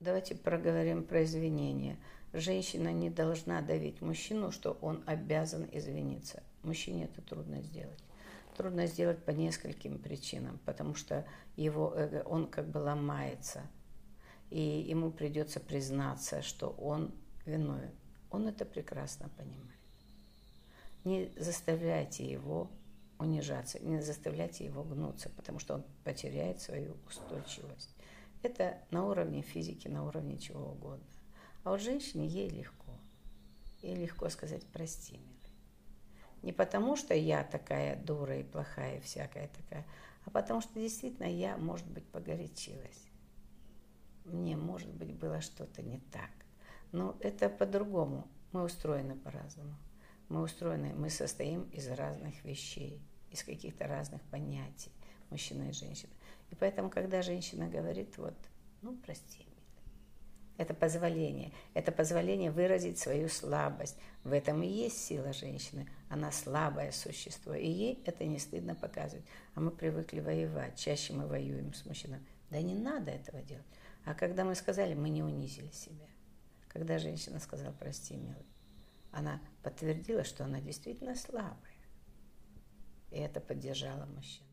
Давайте проговорим про извинения. Женщина не должна давить мужчину, что он обязан извиниться. Мужчине это трудно сделать. Трудно сделать по нескольким причинам, потому что его эго, он как бы ломается, и ему придется признаться, что он виновен. Он это прекрасно понимает. Не заставляйте его унижаться, не заставляйте его гнуться, потому что он потеряет свою устойчивость. Это на уровне физики, на уровне чего угодно. А вот женщине ей легко. Ей легко сказать «прости, милый». Не потому, что я такая дура и плохая, и всякая такая, а потому что действительно я, может быть, погорячилась. Мне, может быть, было что-то не так. Но это по-другому. Мы устроены по-разному. Мы устроены, мы состоим из разных вещей, из каких-то разных понятий, мужчина и женщина. И поэтому, когда женщина говорит, вот, ну, прости, это позволение. Это позволение выразить свою слабость. В этом и есть сила женщины. Она слабое существо. И ей это не стыдно показывать. А мы привыкли воевать. Чаще мы воюем с мужчиной. Да не надо этого делать. А когда мы сказали, мы не унизили себя. Когда женщина сказала, прости, милый, она подтвердила, что она действительно слабая. И это поддержало мужчину.